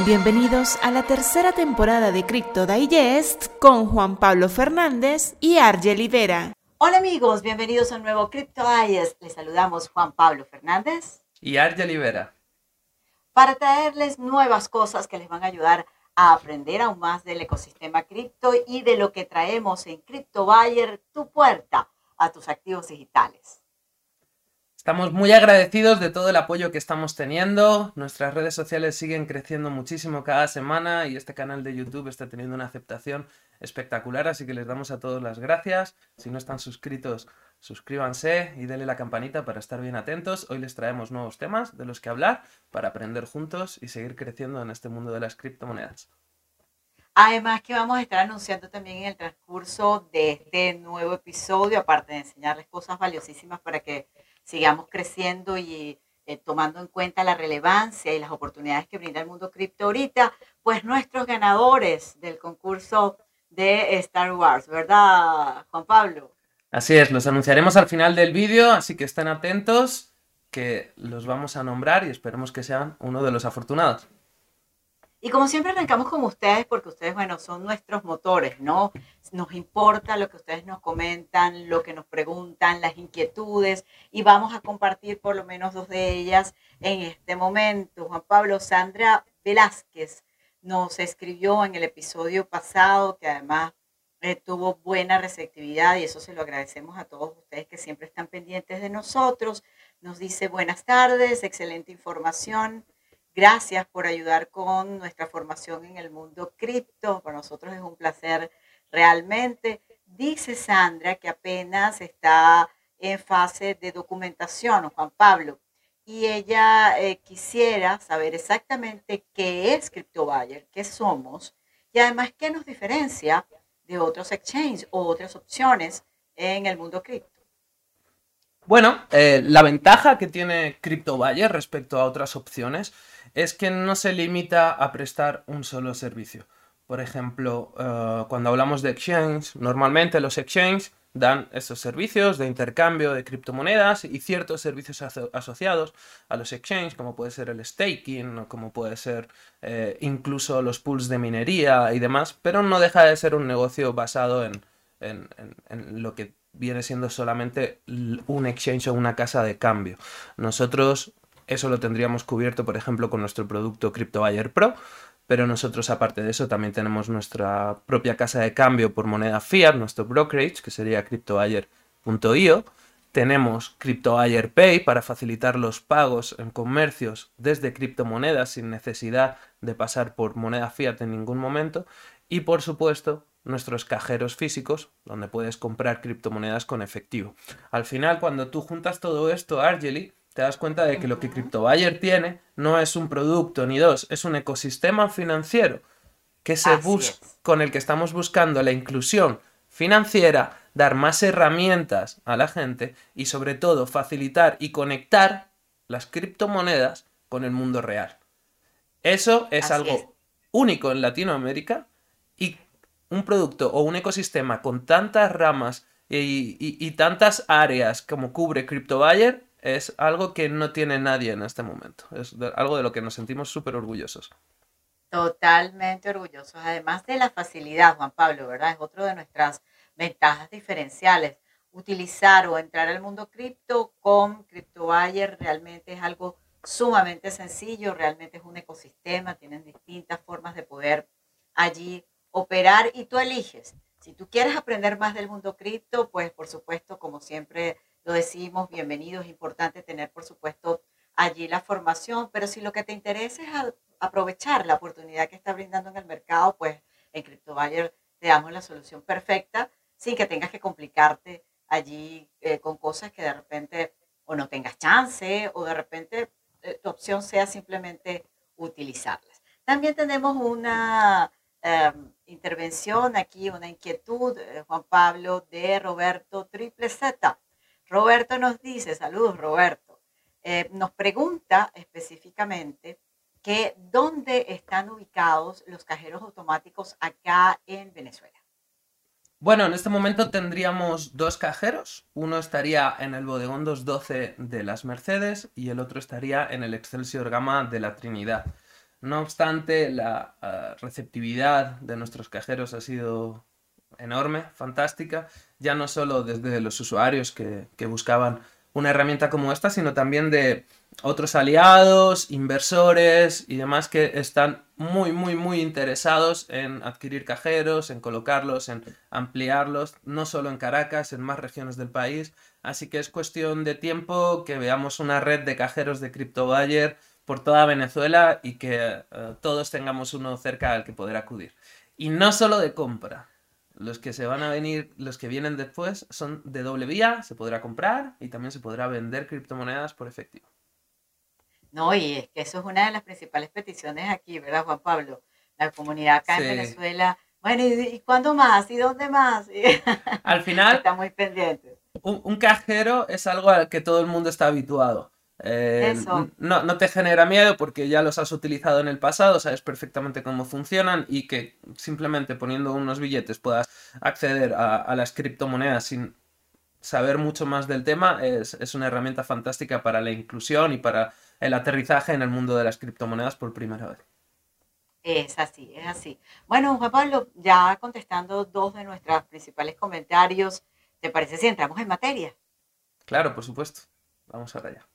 Sean bienvenidos a la tercera temporada de Crypto Digest con Juan Pablo Fernández y Argel Vera. Hola amigos, bienvenidos a un nuevo Crypto Digest. Les saludamos Juan Pablo Fernández y Argel Vera. Para traerles nuevas cosas que les van a ayudar a aprender aún más del ecosistema cripto y de lo que traemos en Crypto Buyer, tu puerta a tus activos digitales. Estamos muy agradecidos de todo el apoyo que estamos teniendo. Nuestras redes sociales siguen creciendo muchísimo cada semana y este canal de YouTube está teniendo una aceptación espectacular, así que les damos a todos las gracias. Si no están suscritos, suscríbanse y denle la campanita para estar bien atentos. Hoy les traemos nuevos temas de los que hablar para aprender juntos y seguir creciendo en este mundo de las criptomonedas. Además que vamos a estar anunciando también en el transcurso de este nuevo episodio, aparte de enseñarles cosas valiosísimas para que sigamos creciendo y eh, tomando en cuenta la relevancia y las oportunidades que brinda el mundo cripto ahorita, pues nuestros ganadores del concurso de Star Wars, ¿verdad, Juan Pablo? Así es, los anunciaremos al final del vídeo, así que estén atentos que los vamos a nombrar y esperemos que sean uno de los afortunados. Y como siempre arrancamos con ustedes porque ustedes, bueno, son nuestros motores, ¿no? Nos importa lo que ustedes nos comentan, lo que nos preguntan, las inquietudes y vamos a compartir por lo menos dos de ellas en este momento. Juan Pablo Sandra Velázquez nos escribió en el episodio pasado que además eh, tuvo buena receptividad y eso se lo agradecemos a todos ustedes que siempre están pendientes de nosotros. Nos dice buenas tardes, excelente información. Gracias por ayudar con nuestra formación en el mundo cripto. Para nosotros es un placer realmente. Dice Sandra que apenas está en fase de documentación, Juan Pablo, y ella eh, quisiera saber exactamente qué es CryptoBuyer, qué somos y además qué nos diferencia de otros exchanges o otras opciones en el mundo cripto. Bueno, eh, la ventaja que tiene CryptoBuyer respecto a otras opciones es que no se limita a prestar un solo servicio. Por ejemplo, eh, cuando hablamos de exchange, normalmente los exchanges dan esos servicios de intercambio de criptomonedas y ciertos servicios asociados a los exchanges, como puede ser el staking, o como puede ser eh, incluso los pools de minería y demás, pero no deja de ser un negocio basado en, en lo que viene siendo solamente un exchange o una casa de cambio. Nosotros eso lo tendríamos cubierto, por ejemplo, con nuestro producto CryptoBuyer Pro, pero nosotros aparte de eso también tenemos nuestra propia casa de cambio por moneda fiat, nuestro brokerage, que sería CryptoBuyer.io. Tenemos CryptoBuyer Pay para facilitar los pagos en comercios desde criptomonedas sin necesidad de pasar por moneda fiat en ningún momento. Y por supuesto, nuestros cajeros físicos, donde puedes comprar criptomonedas con efectivo. Al final, cuando tú juntas todo esto, Argely, te das cuenta de que lo que CryptoBuyer tiene no es un producto ni dos, es un ecosistema financiero que se busca, con el que estamos buscando la inclusión financiera, dar más herramientas a la gente y sobre todo facilitar y conectar las criptomonedas con el mundo real. Eso es algo único en Latinoamérica y un producto o un ecosistema con tantas ramas y, y tantas áreas como cubre CryptoBuyer es algo que no tiene nadie en este momento. Es algo de lo que nos sentimos súper orgullosos. Totalmente orgullosos. Además de la facilidad, Juan Pablo, ¿verdad? Es otro de nuestras ventajas diferenciales. Utilizar o entrar al mundo cripto con CryptoBuyer realmente es algo sumamente sencillo, realmente es un ecosistema, tienen distintas formas de poder allí operar y tú eliges. Si tú quieres aprender más del mundo cripto, pues por supuesto, como siempre lo decimos, bienvenido, es importante tener, por supuesto, allí la formación, pero si lo que te interesa es aprovechar la oportunidad que está brindando en el mercado, pues en CryptoBuyer te damos la solución perfecta sin que tengas que complicarte allí eh, con cosas que de repente o no tengas chance o de repente eh, tu opción sea simplemente utilizarlas. También tenemos una em, intervención aquí, una inquietud, eh, Juan Pablo, de Roberto Triple Z. Roberto nos dice, saludos Roberto, eh, nos pregunta específicamente que dónde están ubicados los cajeros automáticos acá en Venezuela. Bueno, en este momento tendríamos dos cajeros. Uno estaría en el Bodegón 212 de las Mercedes y el otro estaría en el Excelsior Gama de la Trinidad. No obstante, la uh, receptividad de nuestros cajeros ha sido enorme, fantástica, ya no solo desde los usuarios que, buscaban una herramienta como esta, sino también de otros aliados, inversores y demás que están muy, muy, muy interesados en adquirir cajeros, en colocarlos, en ampliarlos, no solo en Caracas, en más regiones del país. Así que es cuestión de tiempo que veamos una red de cajeros de CryptoBuyer por toda Venezuela y que eh, todos tengamos uno cerca al que poder acudir. Y no solo de compra. Los que se van a venir, los que vienen después son de doble vía, se podrá comprar y también se podrá vender criptomonedas por efectivo. No, y es que eso es una de las principales peticiones aquí, ¿verdad, Juan Pablo? La comunidad acá en Venezuela. Bueno, ¿y, cuándo más? ¿Y dónde más? Al final. Está muy pendiente. Un, cajero es algo al que todo el mundo está habituado. Eh, no, no, te genera miedo porque ya los has utilizado en el pasado, sabes perfectamente cómo funcionan y que simplemente poniendo unos billetes puedas acceder a, a las criptomonedas sin saber mucho más del tema es, es, una herramienta fantástica para la inclusión y para el aterrizaje en el mundo de las criptomonedas por primera vez. Es así, es así. Bueno, Juan Pablo, ya contestando dos de nuestros principales comentarios, ¿te parece si entramos en materia? Claro, por supuesto. Vamos a allá.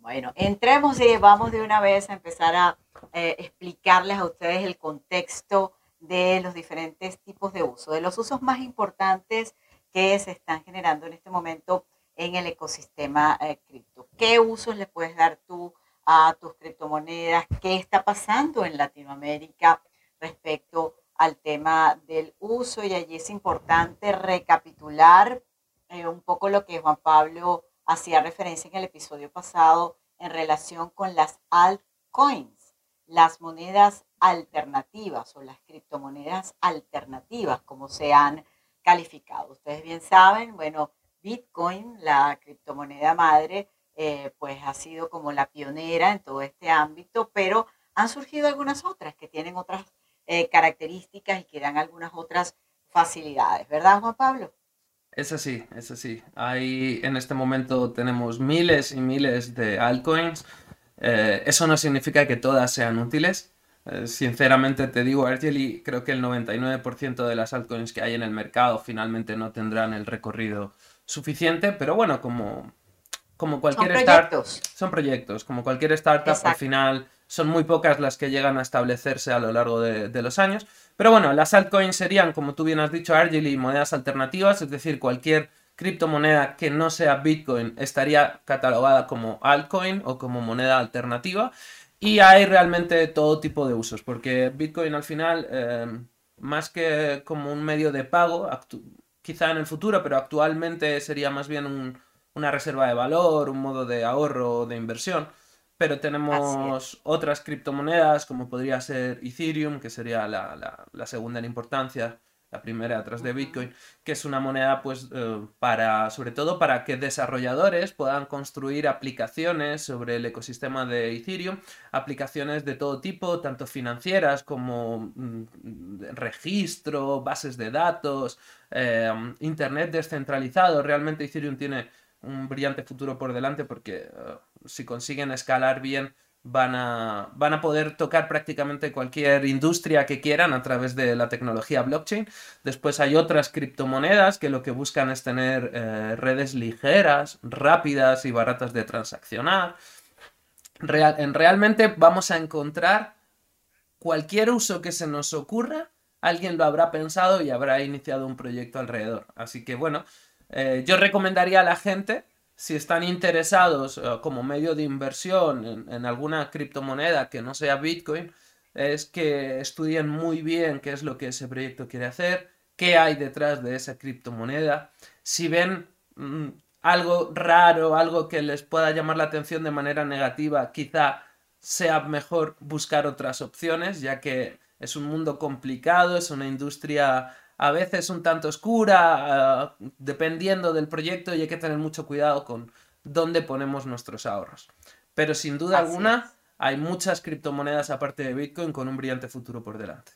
Bueno, entremos y vamos de una vez a empezar a eh, explicarles a ustedes el contexto de los diferentes tipos de uso, de los usos más importantes que se están generando en este momento en el ecosistema eh, cripto. ¿Qué usos le puedes dar tú a tus criptomonedas? ¿Qué está pasando en Latinoamérica respecto al tema del uso? Y allí es importante recapitular eh, un poco lo que Juan Pablo hacía referencia en el episodio pasado en relación con las altcoins, las monedas alternativas o las criptomonedas alternativas, como se han calificado. Ustedes bien saben, bueno, Bitcoin, la criptomoneda madre, eh, pues ha sido como la pionera en todo este ámbito, pero han surgido algunas otras que tienen otras eh, características y que dan algunas otras facilidades, ¿verdad, Juan Pablo? Es así, es así. Hay, en este momento tenemos miles y miles de altcoins. Eh, eso no significa que todas sean útiles. sinceramente te digo, Argeli, creo que el 99% de las altcoins que hay en el mercado finalmente no tendrán el recorrido suficiente, pero bueno, como, como cualquier son startup. Son proyectos. Como cualquier startup, al final son muy pocas las que llegan a establecerse a lo largo de, los años. Pero bueno, las altcoins serían, como tú bien has dicho, Argily, monedas alternativas, es decir, cualquier criptomoneda que no sea Bitcoin estaría catalogada como altcoin o como moneda alternativa. Y hay realmente todo tipo de usos, porque Bitcoin al final, eh, más que como un medio de pago, quizá en el futuro, pero actualmente sería más bien una reserva de valor, un modo de ahorro, de inversión. Pero tenemos otras criptomonedas, como podría ser Ethereum, que sería la segunda en importancia, la primera atrás de Bitcoin, que es una moneda pues eh, para, sobre todo para que desarrolladores puedan construir aplicaciones sobre el ecosistema de Ethereum, aplicaciones de todo tipo, tanto financieras como mm, registro, bases de datos, eh, internet descentralizado. Realmente Ethereum tiene un brillante futuro por delante porque eh, si consiguen escalar bien van a, van a poder tocar prácticamente cualquier industria que quieran a través de la tecnología blockchain. Después hay otras criptomonedas que lo que buscan es tener eh, redes ligeras, rápidas y baratas de transaccionar. En realmente vamos a encontrar cualquier uso que se nos ocurra, alguien lo habrá pensado y habrá iniciado un proyecto alrededor. Así que bueno, eh, yo recomendaría a la gente si están interesados eh, como medio de inversión en, alguna criptomoneda que no sea Bitcoin, es que estudien muy bien qué es lo que ese proyecto quiere hacer, qué hay detrás de esa criptomoneda. Si ven mm, algo raro, algo que les pueda llamar la atención de manera negativa, quizá sea mejor buscar otras opciones, ya que es un mundo complicado, es una industria a veces un tanto oscura, uh, dependiendo del proyecto y hay que tener mucho cuidado con dónde ponemos nuestros ahorros. Pero sin duda Así alguna es. hay muchas criptomonedas aparte de Bitcoin con un brillante futuro por delante.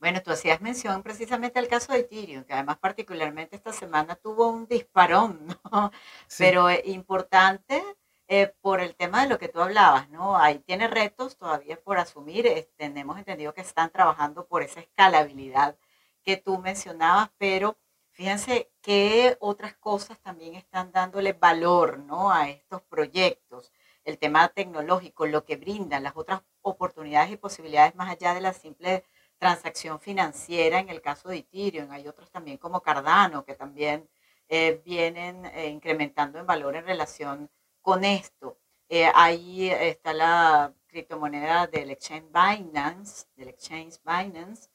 Bueno, tú hacías mención precisamente al caso de Ethereum, que además particularmente esta semana tuvo un disparón, ¿no? Sí. Pero importante eh, por el tema de lo que tú hablabas, ¿no? Ahí tiene retos todavía por asumir. tenemos entendido que están trabajando por esa escalabilidad tú mencionabas, pero fíjense qué otras cosas también están dándole valor, ¿no? A estos proyectos. El tema tecnológico, lo que brindan, las otras oportunidades y posibilidades más allá de la simple transacción financiera en el caso de Ethereum. Hay otros también como Cardano que también eh, vienen eh, incrementando en valor en relación con esto. Eh, ahí está la criptomoneda del exchange Binance, del exchange Binance,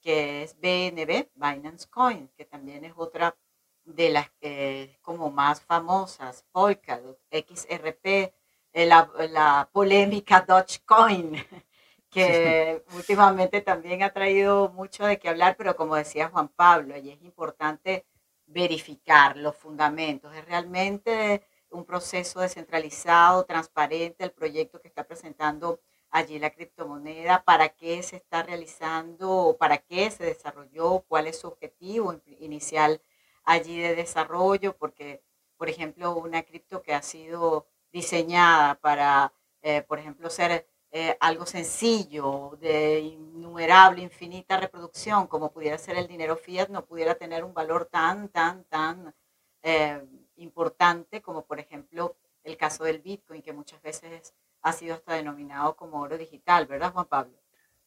que es BNB, Binance Coin, que también es otra de las que como más famosas, Polkadot, XRP, la, la polémica Dogecoin, que últimamente también ha traído mucho de qué hablar, pero como decía Juan Pablo, allí es importante verificar los fundamentos. Es realmente un proceso descentralizado, transparente, el proyecto que está presentando allí la criptomoneda, para qué se está realizando, para qué se desarrolló, cuál es su objetivo inicial allí de desarrollo, porque, por ejemplo, una cripto que ha sido diseñada para, eh, por ejemplo, ser eh, algo sencillo, de innumerable, infinita reproducción, como pudiera ser el dinero fiat, no pudiera tener un valor tan, tan, tan eh, importante como por ejemplo el caso del Bitcoin, que muchas veces ha sido hasta denominado como oro digital, ¿verdad, Juan Pablo?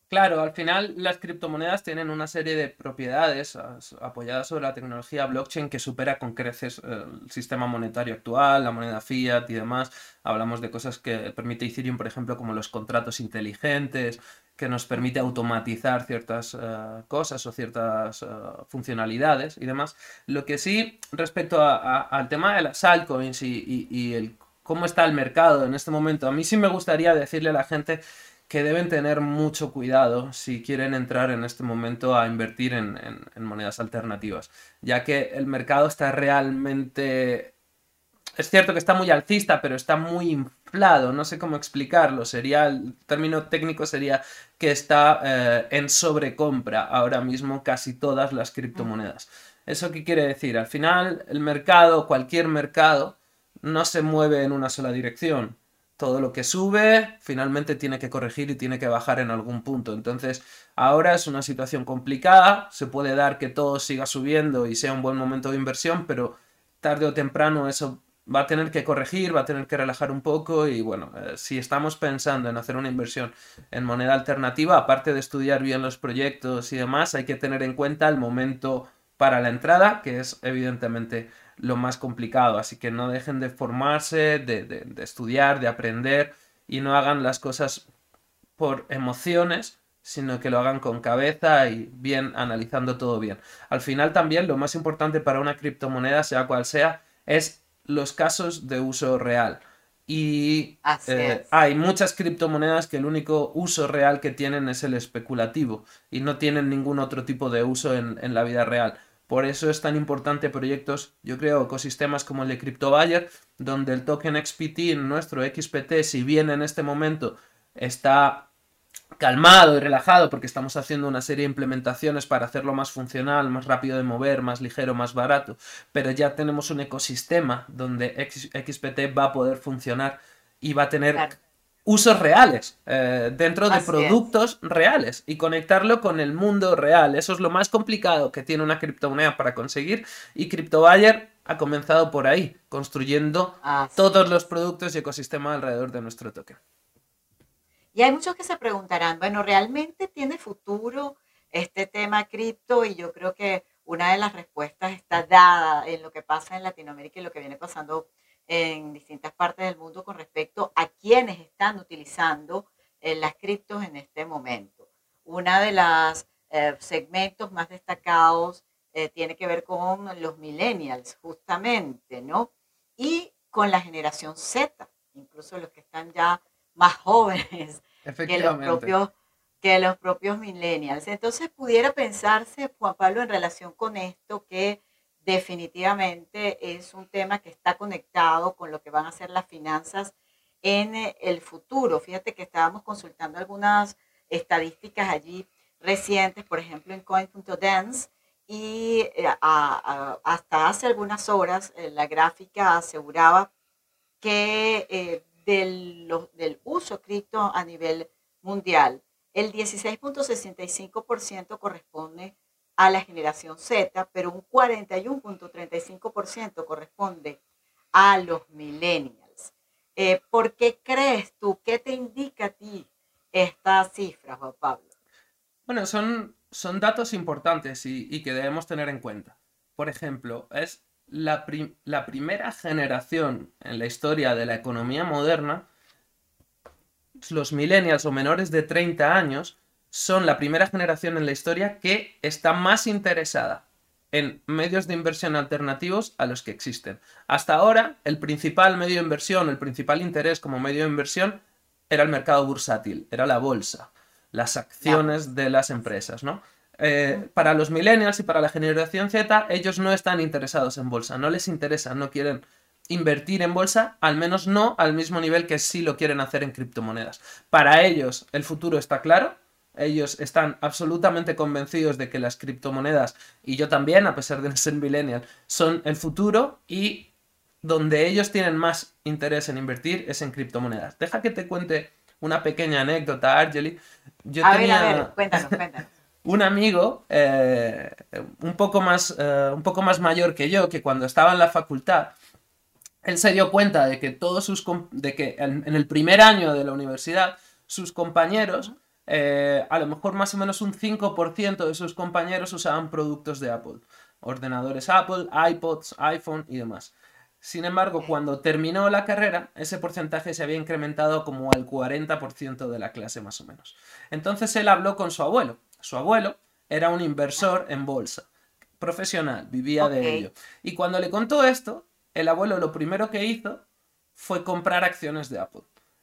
Claro, al final las criptomonedas tienen una serie de propiedades apoyadas sobre la tecnología blockchain que supera con creces eh, el sistema monetario actual, la moneda fiat y demás. Hablamos de cosas que permite Ethereum, por ejemplo, como los contratos inteligentes, que nos permite automatizar ciertas eh, cosas o ciertas eh, funcionalidades y demás. Lo que sí, respecto al tema de las altcoins y el cómo está el mercado en este momento, a mí sí me gustaría decirle a la gente que deben tener mucho cuidado si quieren entrar en este momento a invertir en, monedas alternativas, ya que el mercado está realmente... Es cierto que está muy alcista, pero está muy inflado, no sé cómo explicarlo, sería, el término técnico sería que está eh, en sobrecompra ahora mismo casi todas las criptomonedas. ¿Eso qué quiere decir? Al final, el mercado, cualquier mercado, no se mueve en una sola dirección todo lo que sube finalmente tiene que corregir y tiene que bajar en algún punto. Entonces, ahora es una situación complicada, se puede dar que todo siga subiendo y sea un buen momento de inversión, pero tarde o temprano eso va a tener que corregir, va a tener que relajar un poco y bueno, eh, si estamos pensando en hacer una inversión en moneda alternativa, aparte de estudiar bien los proyectos y demás, hay que tener en cuenta el momento para la entrada, que es evidentemente lo más complicado. Así que no dejen de formarse, de, estudiar, de aprender y no hagan las cosas por emociones, sino que lo hagan con cabeza y bien analizando todo bien. Al final también lo más importante para una criptomoneda, sea cual sea, es los casos de uso real. Y eh, hay muchas criptomonedas que el único uso real que tienen es el especulativo y no tienen ningún otro tipo de uso en, en la vida real. Por eso es tan importante proyectos, yo creo, ecosistemas como el de CryptoBuyer, donde el token XPT, nuestro XPT, si bien en este momento está calmado y relajado porque estamos haciendo una serie de implementaciones para hacerlo más funcional, más rápido de mover, más ligero, más barato, pero ya tenemos un ecosistema donde XPT va a poder funcionar y va a tener usos reales eh, dentro de productos reales y conectarlo con el mundo real. Eso es lo más complicado que tiene una criptomoneda para conseguir y CryptoBuyer ha comenzado por ahí, construyendo todos los productos y ecosistema alrededor de nuestro token. Y hay muchos que se preguntarán, bueno, ¿realmente tiene futuro este tema cripto? Y yo creo que una de las respuestas está dada en lo que pasa en Latinoamérica y lo que viene pasando en distintas partes del mundo con respecto a quienes están utilizando eh, las criptos en este momento. Una de los eh, segmentos más destacados eh, tiene que ver con los millennials, justamente, ¿no? Y con la generación Z, incluso los que están ya más jóvenes que los propios que los propios millennials. Entonces pudiera pensarse, Juan Pablo, en relación con esto, que definitivamente es un tema que está conectado con lo que van a ser las finanzas en eh, el futuro. Fíjate que estábamos consultando algunas estadísticas allí recientes, por ejemplo en coin.dance, y eh, hasta hace algunas horas eh, la gráfica aseguraba que del, del uso cripto a nivel mundial, el 16.65% corresponde a la generación Z, pero un 41.35% corresponde a los millennials. Eh, ¿Por qué crees tú? ¿Qué te indica a ti esta cifra, Juan Pablo? Bueno, son, son datos importantes y, que debemos tener en cuenta. Por ejemplo, es la, la primera generación en la historia de la economía moderna, los millennials o menores de 30 años, son la primera generación en la historia que está más interesada en medios de inversión alternativos a los que existen. Hasta ahora, el principal medio de inversión, el principal interés como medio de inversión era el mercado bursátil, era la bolsa, las acciones de las empresas, ¿no? Eh, para los millennials y para la generación Z, ellos no están interesados en bolsa, no les interesa, no quieren invertir en bolsa, al menos no al mismo nivel que sí lo quieren hacer en criptomonedas. Para ellos el futuro está claro, ellos están absolutamente convencidos de que las criptomonedas, y yo también, a pesar de no ser millennial, son el futuro y donde ellos tienen más interés en invertir es en criptomonedas. Deja que te cuente una pequeña anécdota, Argeli. Yo a ver, a ver, cuéntanos, cuéntanos. un amigo eh, un, poco más, eh, un poco más mayor que yo, que cuando estaba en la facultad, él se dio cuenta de que todos sus de que en, el primer año de la universidad sus compañeros eh, a lo mejor más o menos un 5% de sus compañeros usaban productos de Apple. Ordenadores Apple, iPods, iPhone y demás. Sin embargo, cuando terminó la carrera, ese porcentaje se había incrementado como al 40% de la clase más o menos. Entonces él habló con su abuelo. Su abuelo era un inversor en bolsa, profesional, vivía de ello. Y cuando le contó esto, el abuelo lo primero que hizo fue comprar acciones de Apple.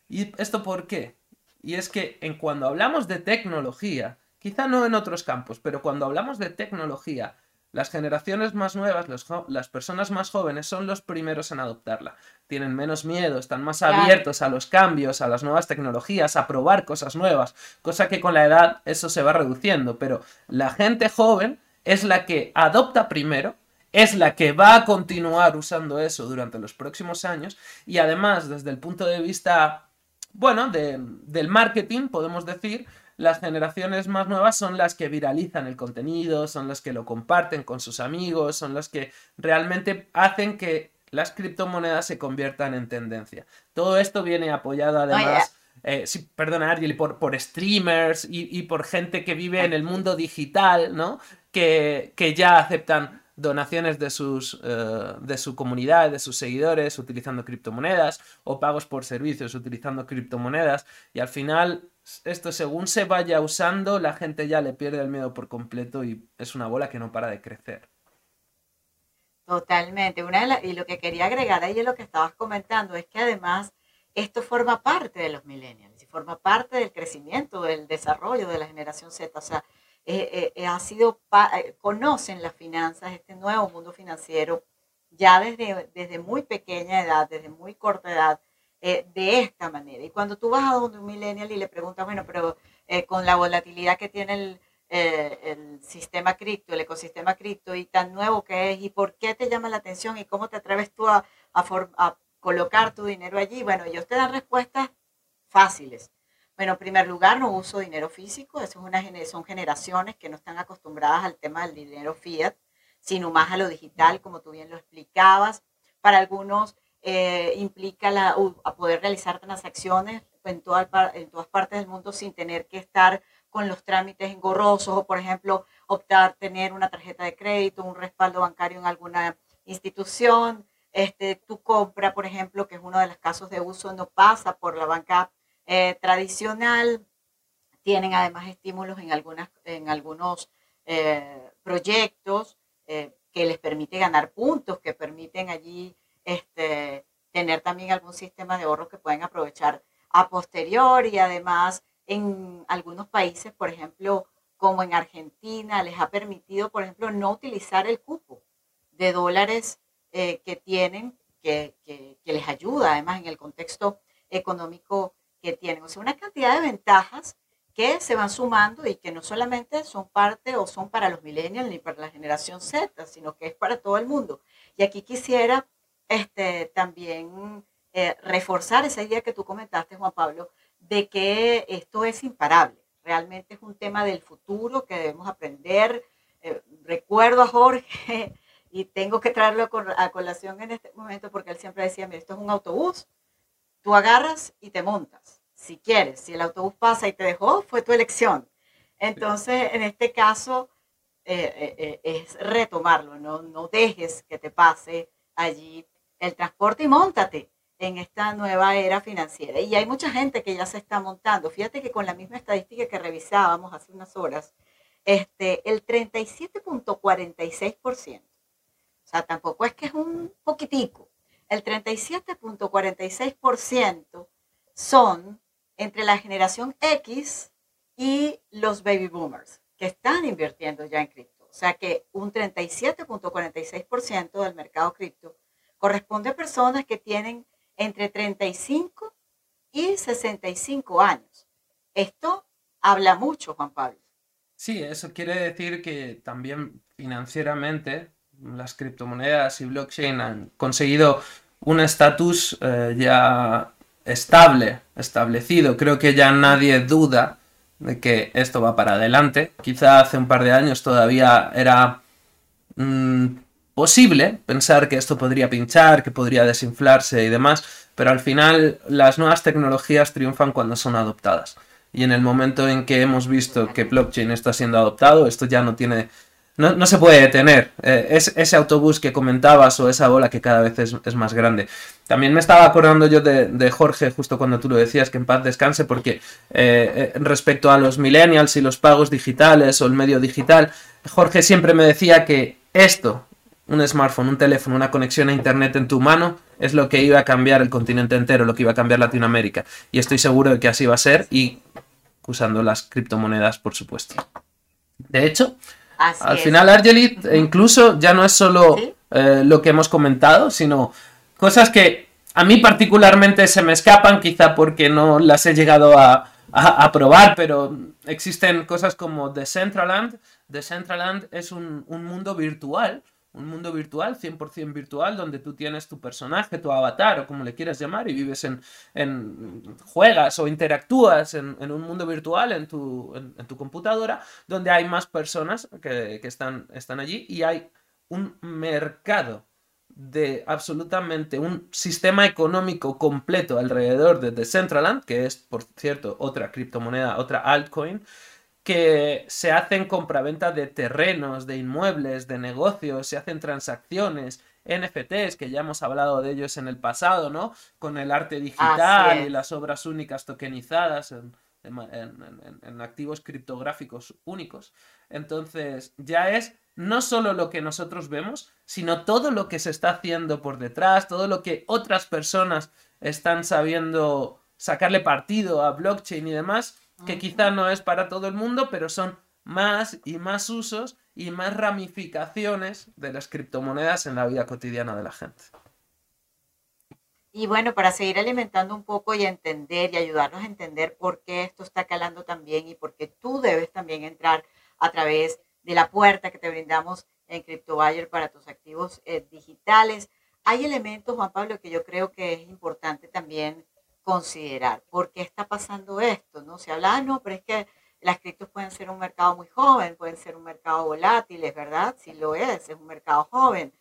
¿Y esto por qué? Y es que en cuando hablamos de tecnología, quizá no en otros campos, pero cuando hablamos de tecnología, las generaciones más nuevas, las personas más jóvenes son los primeros en adoptarla. Tienen menos miedo, están más abiertos a los cambios, a las nuevas tecnologías, a probar cosas nuevas, cosa que con la edad eso se va reduciendo, pero la gente joven es la que adopta primero, es la que va a continuar usando eso durante los próximos años y además desde el punto de vista bueno, del marketing, podemos decir, las generaciones más nuevas son las que viralizan el contenido, son las que lo comparten con sus amigos, son las que realmente hacen que las criptomonedas se conviertan en tendencia. Todo esto viene apoyado además... Eh, perdona, por, por streamers y, por gente que vive en el mundo digital, ¿no? Que, que ya aceptan donaciones de, sus, eh, de su comunidad, de sus seguidores, utilizando criptomonedas, o pagos por servicios utilizando criptomonedas, y al final esto según se vaya usando, la gente ya le pierde el miedo por completo y es una bola que no para de crecer. Totalmente. Una y lo que quería agregar ahí es lo que estabas comentando, es que además esto forma parte de los millennials y forma parte del crecimiento, del desarrollo de la generación Z. O sea, eh, eh, eh, ha sido, conocen las finanzas, este nuevo mundo financiero, ya desde, desde muy pequeña edad, desde muy corta edad, de esta manera. Y cuando tú vas a donde un millennial y le preguntas, bueno, pero con la volatilidad que tiene el, el sistema cripto, el ecosistema cripto y tan nuevo que es, y por qué te llama la atención y cómo te atreves tú a, a, a colocar tu dinero allí, bueno, ellos te dan respuestas fáciles. Bueno, en primer lugar, no uso dinero físico. Eso es una, son generaciones que no están acostumbradas al tema del dinero fiat, sino más a lo digital, como tú bien lo explicabas. Para algunos eh, implica la, a poder realizar transacciones en, en todas partes del mundo sin tener que estar con los trámites engorrosos o, por ejemplo, optar tener una tarjeta de crédito, un respaldo bancario en alguna institución. Este, tu compra, por ejemplo, que es uno de los casos de uso, no pasa por la banca eh, tradicional, tienen además estímulos en, algunas, en algunos eh, proyectos eh, que les permite ganar puntos, que permiten allí este, tener también algún sistema de ahorro que pueden aprovechar a posteriori además en algunos países, por ejemplo, como en Argentina, les ha permitido, por ejemplo, no utilizar el cupo de dólares que tienen, que, que, les ayuda además en el contexto económico que tienen. O sea, una cantidad de ventajas que se van sumando y que no solamente son parte o son para los millennials ni para la generación Z, sino que es para todo el mundo. Y aquí quisiera este, también eh, reforzar esa idea que tú comentaste, Juan Pablo, de que esto es imparable. Realmente es un tema del futuro que debemos aprender. Eh, recuerdo a Jorge y tengo que traerlo a colación en este momento porque él siempre decía, mira, esto es un autobús, tú agarras y te montas, si quieres. Si el autobús pasa y te dejó, fue tu elección. Entonces, en este caso, eh, es retomarlo, ¿no? no dejes que te pase allí el transporte y montate en esta nueva era financiera. Y hay mucha gente que ya se está montando. Fíjate que con la misma estadística que revisábamos hace unas horas, este, el 37.46%, o sea, tampoco es que es un poquitico, el 37.46% son entre la generación X y los baby boomers, que están invirtiendo ya en cripto. O sea que un 37.46% del mercado cripto corresponde a personas que tienen entre 35 y 65 años. Esto habla mucho, Juan Pablo. Sí, eso quiere decir que también financieramente las criptomonedas y blockchain han conseguido un estatus eh, ya estable, establecido. Creo que ya nadie duda de que esto va para adelante. Quizá hace un par de años todavía era mm, posible pensar que esto podría pinchar, que podría desinflarse y demás, pero al final las nuevas tecnologías triunfan cuando son adoptadas. Y en el momento en que hemos visto que blockchain está siendo adoptado, esto ya no tiene... No, se puede detener. Eh, es, ese autobús que comentabas o esa bola que cada vez es, más grande. También me estaba acordando yo de, Jorge justo cuando tú lo decías, que en paz descanse, porque eh, eh, respecto a los millennials y los pagos digitales o el medio digital, Jorge siempre me decía que esto, un smartphone, un teléfono, una conexión a Internet en tu mano, es lo que iba a cambiar el continente entero, lo que iba a cambiar Latinoamérica. Y estoy seguro de que así va a ser y usando las criptomonedas, por supuesto. De hecho, al final Argelit incluso ya no es solo eh, lo que hemos comentado, sino cosas que a mí particularmente se me escapan, quizá porque no las he llegado a, a, probar, pero existen cosas como Decentraland. Decentraland es un, un mundo virtual un mundo virtual, 100% virtual, donde tú tienes tu personaje, tu avatar o como le quieras llamar y vives en, en juegas o interactúas en, un mundo virtual en tu, en, tu, computadora, donde hay más personas que, están, están allí y hay un mercado de absolutamente un sistema económico completo alrededor de Decentraland, que es, por cierto, otra criptomoneda, otra altcoin, que se hacen compraventa de terrenos, de inmuebles, de negocios, se hacen transacciones, NFTs, que ya hemos hablado de ellos en el pasado, ¿no? Con el arte digital y las obras únicas tokenizadas en, activos criptográficos únicos. Entonces, ya es no solo lo que nosotros vemos, sino todo lo que se está haciendo por detrás, todo lo que otras personas están sabiendo sacarle partido a blockchain y demás que quizá no es para todo el mundo, pero son más y más usos y más ramificaciones de las criptomonedas en la vida cotidiana de la gente. Y bueno, para seguir alimentando un poco y entender y ayudarnos a entender por qué esto está calando también y por qué tú debes también entrar a través de la puerta que te brindamos en CryptoBuyer para tus activos eh, digitales. Hay elementos, Juan Pablo, que yo creo que es importante también considerar. ¿Por qué está pasando esto? No se habla, ah, no, pero es que las criptos pueden ser un mercado muy joven, pueden ser un mercado volátil, es verdad, sí lo es, es un mercado joven.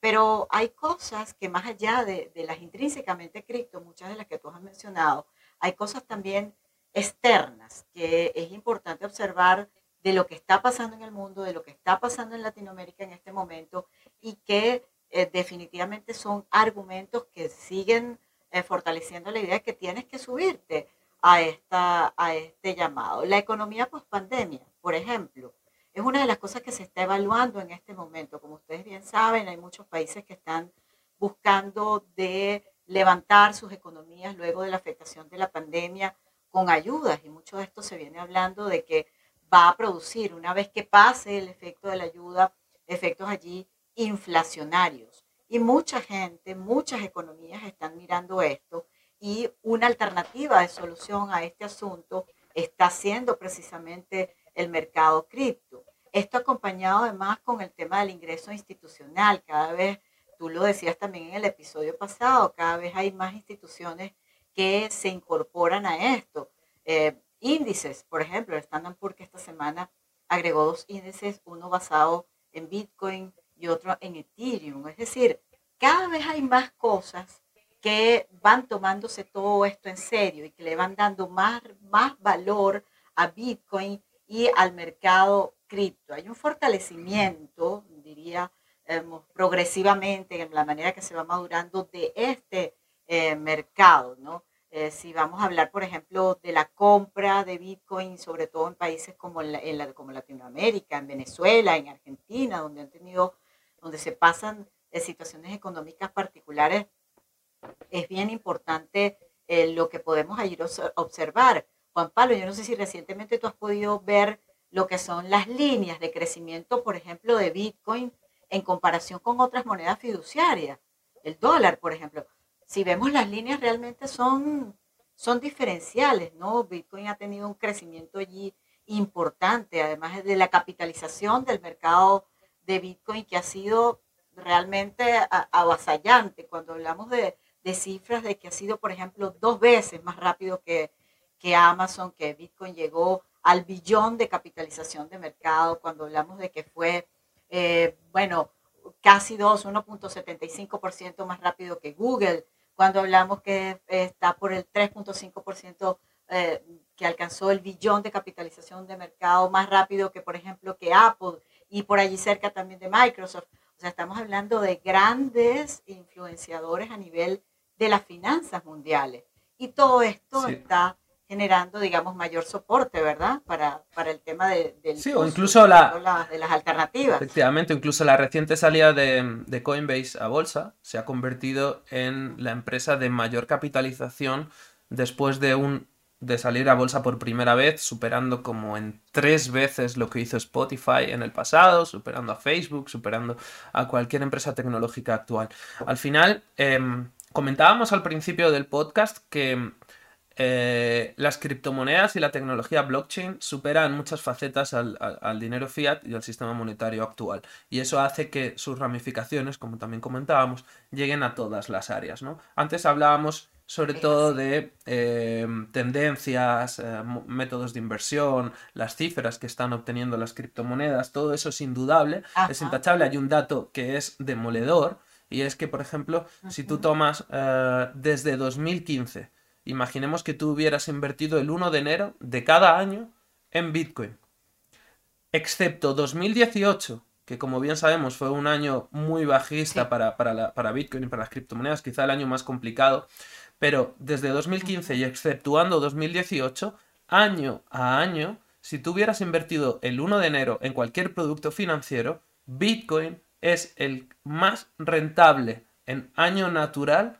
Pero hay cosas que más allá de, las intrínsecamente cripto, muchas de las que tú has mencionado, hay cosas también externas que es importante observar de lo que está pasando en el mundo, de lo que está pasando en Latinoamérica en este momento y que eh, definitivamente son argumentos que siguen eh, fortaleciendo la idea de que tienes que subirte a, esta, a este llamado. La economía post-pandemia, por ejemplo, es una de las cosas que se está evaluando en este momento. Como ustedes bien saben, hay muchos países que están buscando de levantar sus economías luego de la afectación de la pandemia con ayudas y mucho de esto se viene hablando de que va a producir una vez que pase el efecto de la ayuda, efectos allí inflacionarios. Y mucha gente, muchas economías están mirando esto y una alternativa de solución a este asunto está siendo precisamente el mercado cripto. Esto acompañado además con el tema del ingreso institucional. Cada vez tú lo decías también en el episodio pasado, cada vez hay más instituciones que se incorporan a esto. Eh, índices, por ejemplo, el Standard esta semana agregó dos índices, uno basado en Bitcoin y otro en Ethereum. Es decir, cada vez hay más cosas que van tomándose todo esto en serio y que le van dando más, más valor a Bitcoin y al mercado cripto. Hay un fortalecimiento, diría, progresivamente en la manera que se va madurando de este eh, mercado, ¿no? Eh, si vamos a hablar, por ejemplo, de la compra de Bitcoin, sobre todo en países como, en como Latinoamérica, en Venezuela, en Argentina, donde han tenido, donde se pasan eh, situaciones económicas particulares, es bien importante lo que podemos ir observar. Juan Pablo, yo no sé si recientemente tú has podido ver lo que son las líneas de crecimiento, por ejemplo, de Bitcoin en comparación con otras monedas fiduciarias. El dólar, por ejemplo. Si vemos las líneas realmente son, son diferenciales, ¿no? Bitcoin ha tenido un crecimiento allí importante, además de la capitalización del mercado de Bitcoin que ha sido realmente avasallante. Cuando hablamos de, cifras de que ha sido, por ejemplo, dos veces más rápido que, que Amazon, que Bitcoin llegó al billón de capitalización de mercado, cuando hablamos de que fue eh, bueno, casi 2, 1.75% más rápido que Google. Cuando hablamos que está por el 3.5% eh, que alcanzó el billón de capitalización de mercado más rápido que, por ejemplo, que Apple y por allí cerca también de Microsoft. O sea, estamos hablando de grandes influenciadores a nivel de las finanzas mundiales. Y todo esto está generando, digamos, mayor soporte, ¿verdad? Para, para el tema de, del sí, o incluso la, de las alternativas. Efectivamente, incluso la reciente salida de, de, Coinbase a bolsa se ha convertido en la empresa de mayor capitalización después de un de salir a bolsa por primera vez, superando como en tres veces lo que hizo Spotify en el pasado, superando a Facebook, superando a cualquier empresa tecnológica actual. Al final, em, comentábamos al principio del podcast que eh, las criptomonedas y la tecnología blockchain superan muchas facetas al, dinero fiat y al sistema monetario actual. Y eso hace que sus ramificaciones, como también comentábamos, lleguen a todas las áreas. ¿no? Antes hablábamos sobre todo de eh, tendencias, eh, métodos de inversión, las cifras que están obteniendo las criptomonedas, todo eso es indudable, es intachable. Hay un dato que es demoledor y es que, por ejemplo, si tú tomas desde 2015, imaginemos que tú hubieras invertido el 1 de enero de cada año en Bitcoin. Excepto 2018, que como bien sabemos fue un año muy bajista para, para, Bitcoin y para las criptomonedas, quizá el año más complicado, pero desde 2015 y exceptuando 2018, año a año, si tú hubieras invertido el 1 de enero en cualquier producto financiero, Bitcoin es el más rentable en año natural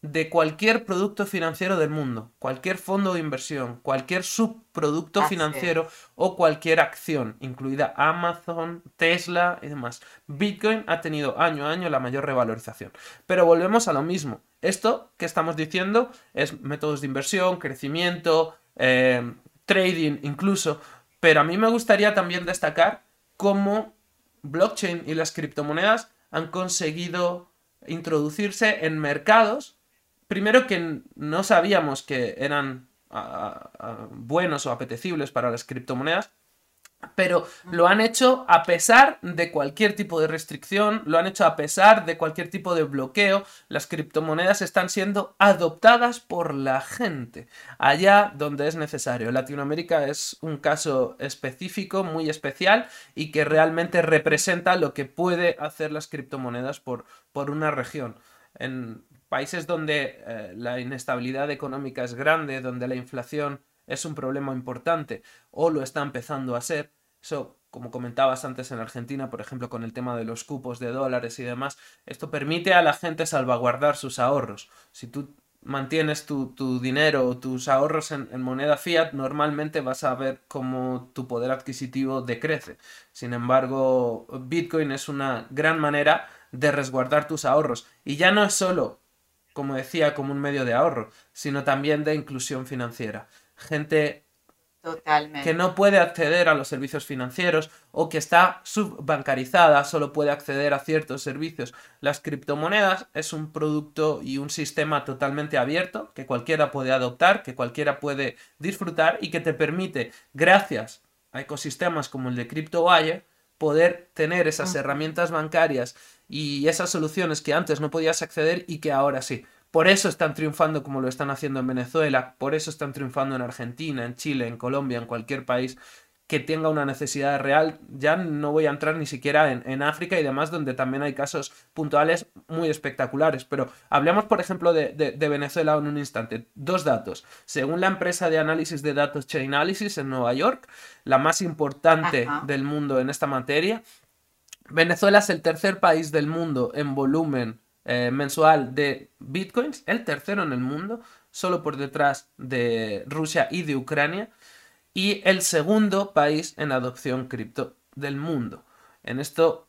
de cualquier producto financiero del mundo, cualquier fondo de inversión, cualquier subproducto financiero o cualquier acción, incluida Amazon, Tesla y demás. Bitcoin ha tenido año a año la mayor revalorización. Pero volvemos a lo mismo. Esto que estamos diciendo es métodos de inversión, crecimiento, eh, trading incluso. Pero a mí me gustaría también destacar cómo blockchain y las criptomonedas han conseguido introducirse en mercados primero que no sabíamos que eran buenos o apetecibles para las criptomonedas, pero lo han hecho a pesar de cualquier tipo de restricción, lo han hecho a pesar de cualquier tipo de bloqueo. Las criptomonedas están siendo adoptadas por la gente allá donde es necesario. Latinoamérica es un caso específico, muy especial y que realmente representa lo que puede hacer las criptomonedas por, por una región. En, países donde eh, la inestabilidad económica es grande, donde la inflación es un problema importante o lo está empezando a ser, eso, como comentabas antes en Argentina, por ejemplo, con el tema de los cupos de dólares y demás, esto permite a la gente salvaguardar sus ahorros. Si tú mantienes tu, dinero o tus ahorros en, en, moneda fiat, normalmente vas a ver cómo tu poder adquisitivo decrece. Sin embargo, Bitcoin es una gran manera de resguardar tus ahorros. Y ya no es solo como decía, como un medio de ahorro, sino también de inclusión financiera. Gente Totalmente. que no puede acceder a los servicios financieros o que está subbancarizada, solo puede acceder a ciertos servicios. Las criptomonedas es un producto y un sistema totalmente abierto que cualquiera puede adoptar, que cualquiera puede disfrutar y que te permite, gracias a ecosistemas como el de CryptoWire, poder tener esas herramientas bancarias y esas soluciones que antes no podías acceder y que ahora sí. Por eso están triunfando como lo están haciendo en Venezuela, por eso están triunfando en Argentina, en Chile, en Colombia, en cualquier país que tenga una necesidad real. Ya no voy a entrar ni siquiera en, África y demás, donde también hay casos puntuales muy espectaculares. Pero hablemos, por ejemplo, de, Venezuela en un instante. Dos datos. Según la empresa de análisis de datos Chainalysis en Nueva York, la más importante del mundo en esta materia, Venezuela es el tercer país del mundo en volumen eh, mensual de bitcoins, el tercero en el mundo, solo por detrás de Rusia y de Ucrania, y el segundo país en adopción cripto del mundo. En esto,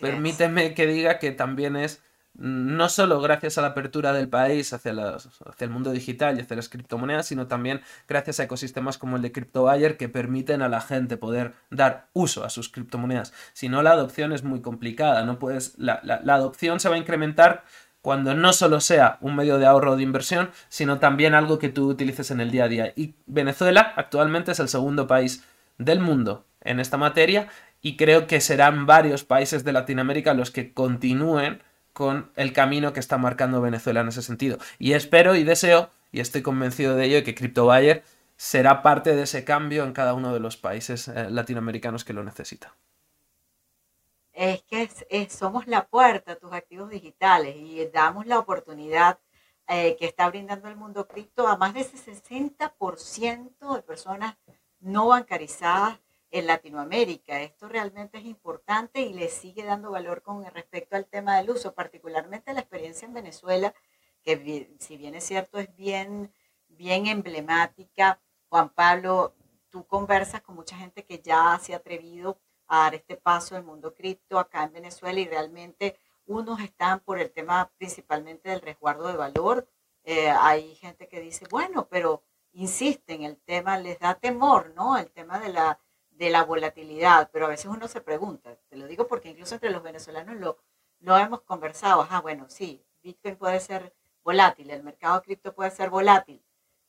permíteme que diga que también es no solo gracias a la apertura del país hacia, el mundo digital y hacia las criptomonedas, sino también gracias a ecosistemas como el de CryptoBuyer que permiten a la gente poder dar uso a sus criptomonedas. Si no, la adopción es muy complicada. No puedes, la, la adopción se va a incrementar cuando no solo sea un medio de ahorro o de inversión, sino también algo que tú utilices en el día a día. Y Venezuela actualmente es el segundo país del mundo en esta materia y creo que serán varios países de Latinoamérica los que continúen con el camino que está marcando Venezuela en ese sentido. Y espero y deseo, y estoy convencido de ello, que CryptoBuyer será parte de ese cambio en cada uno de los países eh, latinoamericanos que lo necesita. Es que somos la puerta a tus activos digitales y damos la oportunidad eh, que está brindando el mundo cripto a más de ese 60% de personas no bancarizadas en Latinoamérica. Esto realmente es importante y le sigue dando valor con respecto al tema del uso, particularmente la experiencia en Venezuela, que si bien es cierto es bien, bien emblemática. Juan Pablo, tú conversas con mucha gente que ya se ha atrevido a dar este paso del mundo cripto acá en Venezuela y realmente unos están por el tema principalmente del resguardo de valor. Eh, hay gente que dice, bueno, pero insisten, el tema les da temor, ¿no? El tema de la de la volatilidad, pero a veces uno se pregunta, te lo digo porque incluso entre los venezolanos lo, hemos conversado, ah, bueno, sí, Bitcoin puede ser volátil, el mercado cripto puede ser volátil,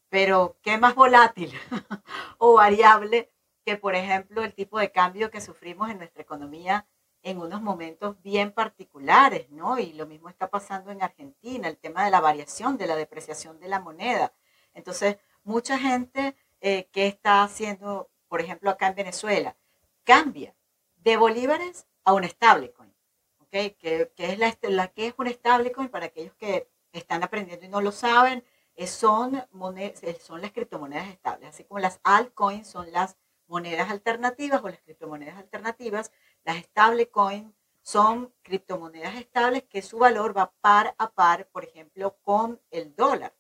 pero ¿qué más volátil o variable que, por ejemplo, el tipo de cambio que sufrimos en nuestra economía en unos momentos bien particulares, ¿no? Y lo mismo está pasando en Argentina, el tema de la variación, de la depreciación de la moneda. Entonces, mucha gente eh, que está haciendo por ejemplo acá en Venezuela, cambia de bolívares a un stablecoin, ¿ok? Que, es la, la, que es un stablecoin para aquellos que están aprendiendo y no lo saben, son, monedas, son las criptomonedas estables, así como las altcoins son las monedas alternativas o las criptomonedas alternativas, las stablecoins son criptomonedas estables que su valor va par a par, por ejemplo, con el dólar.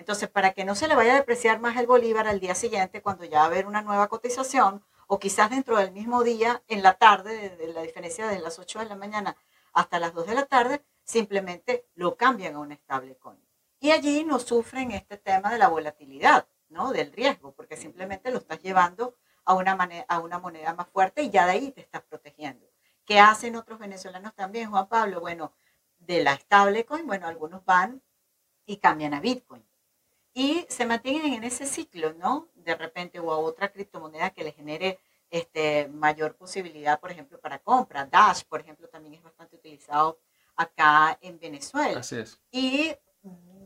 Entonces, para que no se le vaya a depreciar más el bolívar al día siguiente, cuando ya va a haber una nueva cotización, o quizás dentro del mismo día, en la tarde, de, la diferencia de las 8 de la mañana hasta las 2 de la tarde, simplemente lo cambian a un stablecoin. Y allí no sufren este tema de la volatilidad, ¿no? Del riesgo, porque simplemente lo estás llevando a una, a una moneda más fuerte y ya de ahí te estás protegiendo. ¿Qué hacen otros venezolanos también, Juan Pablo? Bueno, de la stablecoin, bueno, algunos van y cambian a Bitcoin y se mantienen en ese ciclo, ¿no? De repente o a otra criptomoneda que le genere este, mayor posibilidad, por ejemplo, para compra. Dash, por ejemplo, también es bastante utilizado acá en Venezuela. Así es. Y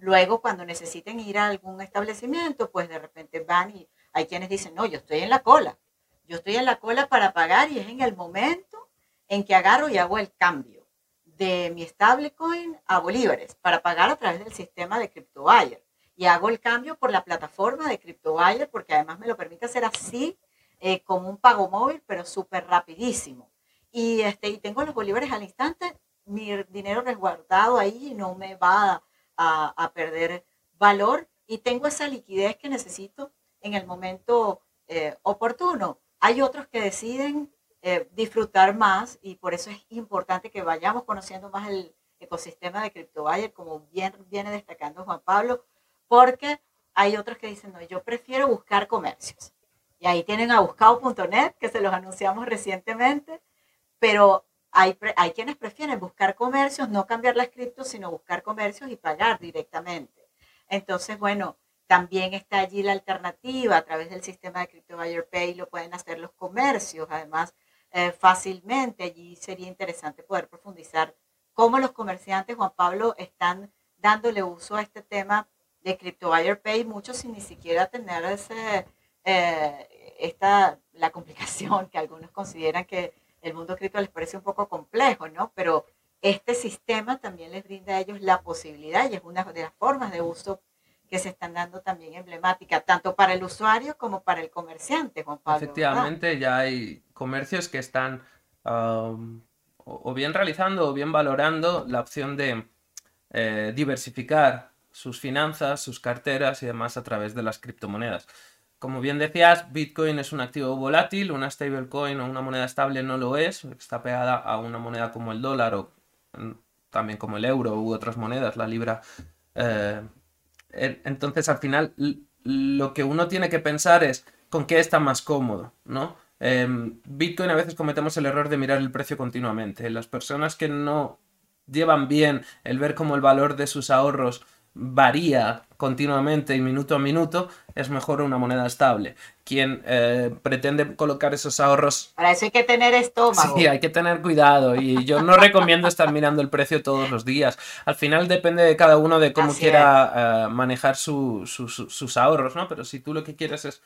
luego cuando necesiten ir a algún establecimiento, pues de repente van y hay quienes dicen, no, yo estoy en la cola. Yo estoy en la cola para pagar y es en el momento en que agarro y hago el cambio de mi stablecoin a bolívares para pagar a través del sistema de CryptoWire y hago el cambio por la plataforma de CryptoWire porque además me lo permite hacer así eh, como un pago móvil, pero súper rapidísimo. Y, este, y tengo los bolívares al instante, mi dinero resguardado ahí no me va a, a, perder valor y tengo esa liquidez que necesito en el momento eh, oportuno. Hay otros que deciden eh, disfrutar más y por eso es importante que vayamos conociendo más el ecosistema de CryptoWire, como bien viene destacando Juan Pablo, porque hay otros que dicen, no, yo prefiero buscar comercios. Y ahí tienen a buscado.net, que se los anunciamos recientemente, pero hay, hay quienes prefieren buscar comercios, no cambiar las criptos, sino buscar comercios y pagar directamente. Entonces, bueno, también está allí la alternativa a través del sistema de Crypto Buyer Pay, lo pueden hacer los comercios, además eh, fácilmente. Allí sería interesante poder profundizar cómo los comerciantes, Juan Pablo, están dándole uso a este tema de Crypto Buyer Pay, muchos sin ni siquiera tener ese, eh, esta, la complicación que algunos consideran que el mundo cripto les parece un poco complejo, ¿no? Pero este sistema también les brinda a ellos la posibilidad y es una de las formas de uso que se están dando también emblemática, tanto para el usuario como para el comerciante, Juan Pablo. Efectivamente, ya hay comercios que están o bien realizando o bien valorando la opción de eh, diversificar sus finanzas, sus carteras y demás a través de las criptomonedas. Como bien decías, Bitcoin es un activo volátil, una stablecoin o una moneda estable no lo es, está pegada a una moneda como el dólar o mm, también como el euro u otras monedas, la libra. Eh, entonces, al final, lo que uno tiene que pensar es con qué está más cómodo, ¿no? Em, Bitcoin a veces cometemos el error de mirar el precio continuamente. Las personas que no llevan bien el ver cómo el valor de sus ahorros varía continuamente y minuto a minuto, es mejor una moneda estable. Quien eh, pretende colocar esos ahorros... Para eso hay que tener estómago. Sí, hay que tener cuidado y yo no recomiendo estar mirando el precio todos los días. Al final depende de cada uno de cómo quiera eh, manejar sus ahorros, ¿no? Pero si tú lo que quieres es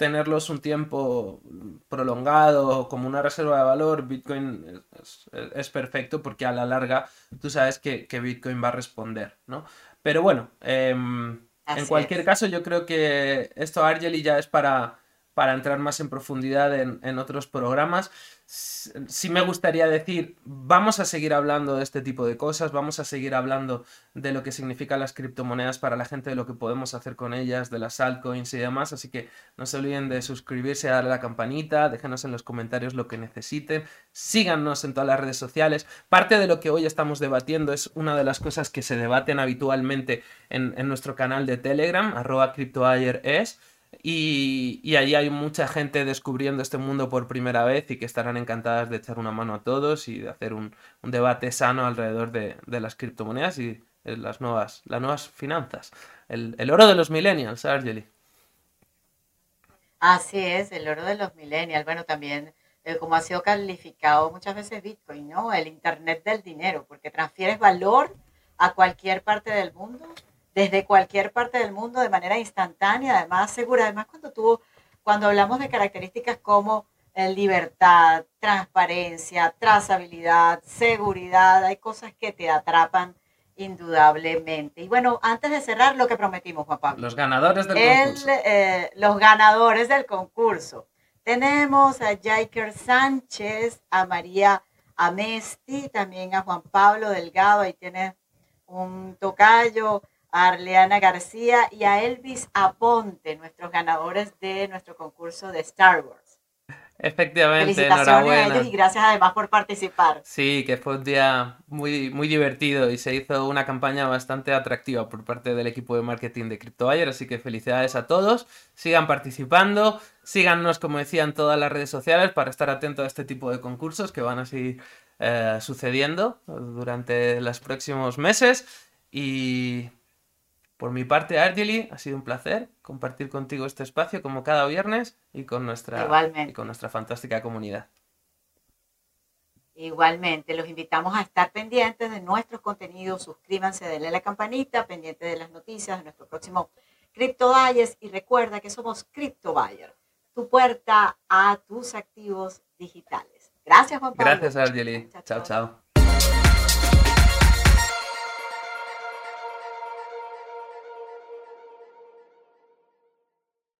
tenerlos un tiempo prolongado como una reserva de valor, Bitcoin es, perfecto porque a la larga tú sabes que, Bitcoin va a responder, ¿no? Pero bueno, em, en cualquier caso yo creo que esto Argeli ya es para, para entrar más en profundidad en, otros programas. Sí me gustaría decir, vamos a seguir hablando de este tipo de cosas, vamos a seguir hablando de lo que significan las criptomonedas para la gente, de lo que podemos hacer con ellas, de las altcoins y demás, así que no se olviden de suscribirse, darle a la campanita, déjenos en los comentarios lo que necesiten, síganos en todas las redes sociales. Parte de lo que hoy estamos debatiendo es una de las cosas que se debaten habitualmente en, en nuestro canal de Telegram, arroba es y, y, allí hay mucha gente descubriendo este mundo por primera vez y que estarán encantadas de echar una mano a todos y de hacer un, un debate sano alrededor de, de, las criptomonedas y las nuevas, las nuevas finanzas. El, el oro de los millennials, Argeli. Así es, el oro de los millennials. Bueno, también eh, como ha sido calificado muchas veces Bitcoin, ¿no? El Internet del dinero, porque transfieres valor a cualquier parte del mundo desde cualquier parte del mundo de manera instantánea, además segura. Además, cuando tú, cuando hablamos de características como eh, libertad, transparencia, trazabilidad, seguridad, hay cosas que te atrapan indudablemente. Y bueno, antes de cerrar, lo que prometimos, Juan Pablo. Los ganadores del concurso. Eh, los ganadores del concurso. Tenemos a Jaiker Sánchez, a María Amesti, también a Juan Pablo Delgado, ahí tiene un tocayo, a Arleana García y a Elvis Aponte, nuestros ganadores de nuestro concurso de Star Wars. Efectivamente, Felicitaciones enhorabuena. a ellos y gracias además por participar. Sí, que fue un día muy, muy divertido y se hizo una campaña bastante atractiva por parte del equipo de marketing de CryptoWire, así que felicidades a todos, sigan participando, síganos como decía en todas las redes sociales para estar atentos a este tipo de concursos que van a seguir eh, sucediendo durante los próximos meses y por mi parte, Argeli, ha sido un placer compartir contigo este espacio como cada viernes y con nuestra, y con nuestra fantástica comunidad. Igualmente, los invitamos a estar pendientes de nuestros contenidos, suscríbanse, denle a la campanita, pendientes de las noticias de nuestro próximo Crypto Buyers y recuerda que somos Crypto Buyer, tu puerta a tus activos digitales. Gracias, Juan Pablo. Gracias, Argeli. chao. chao.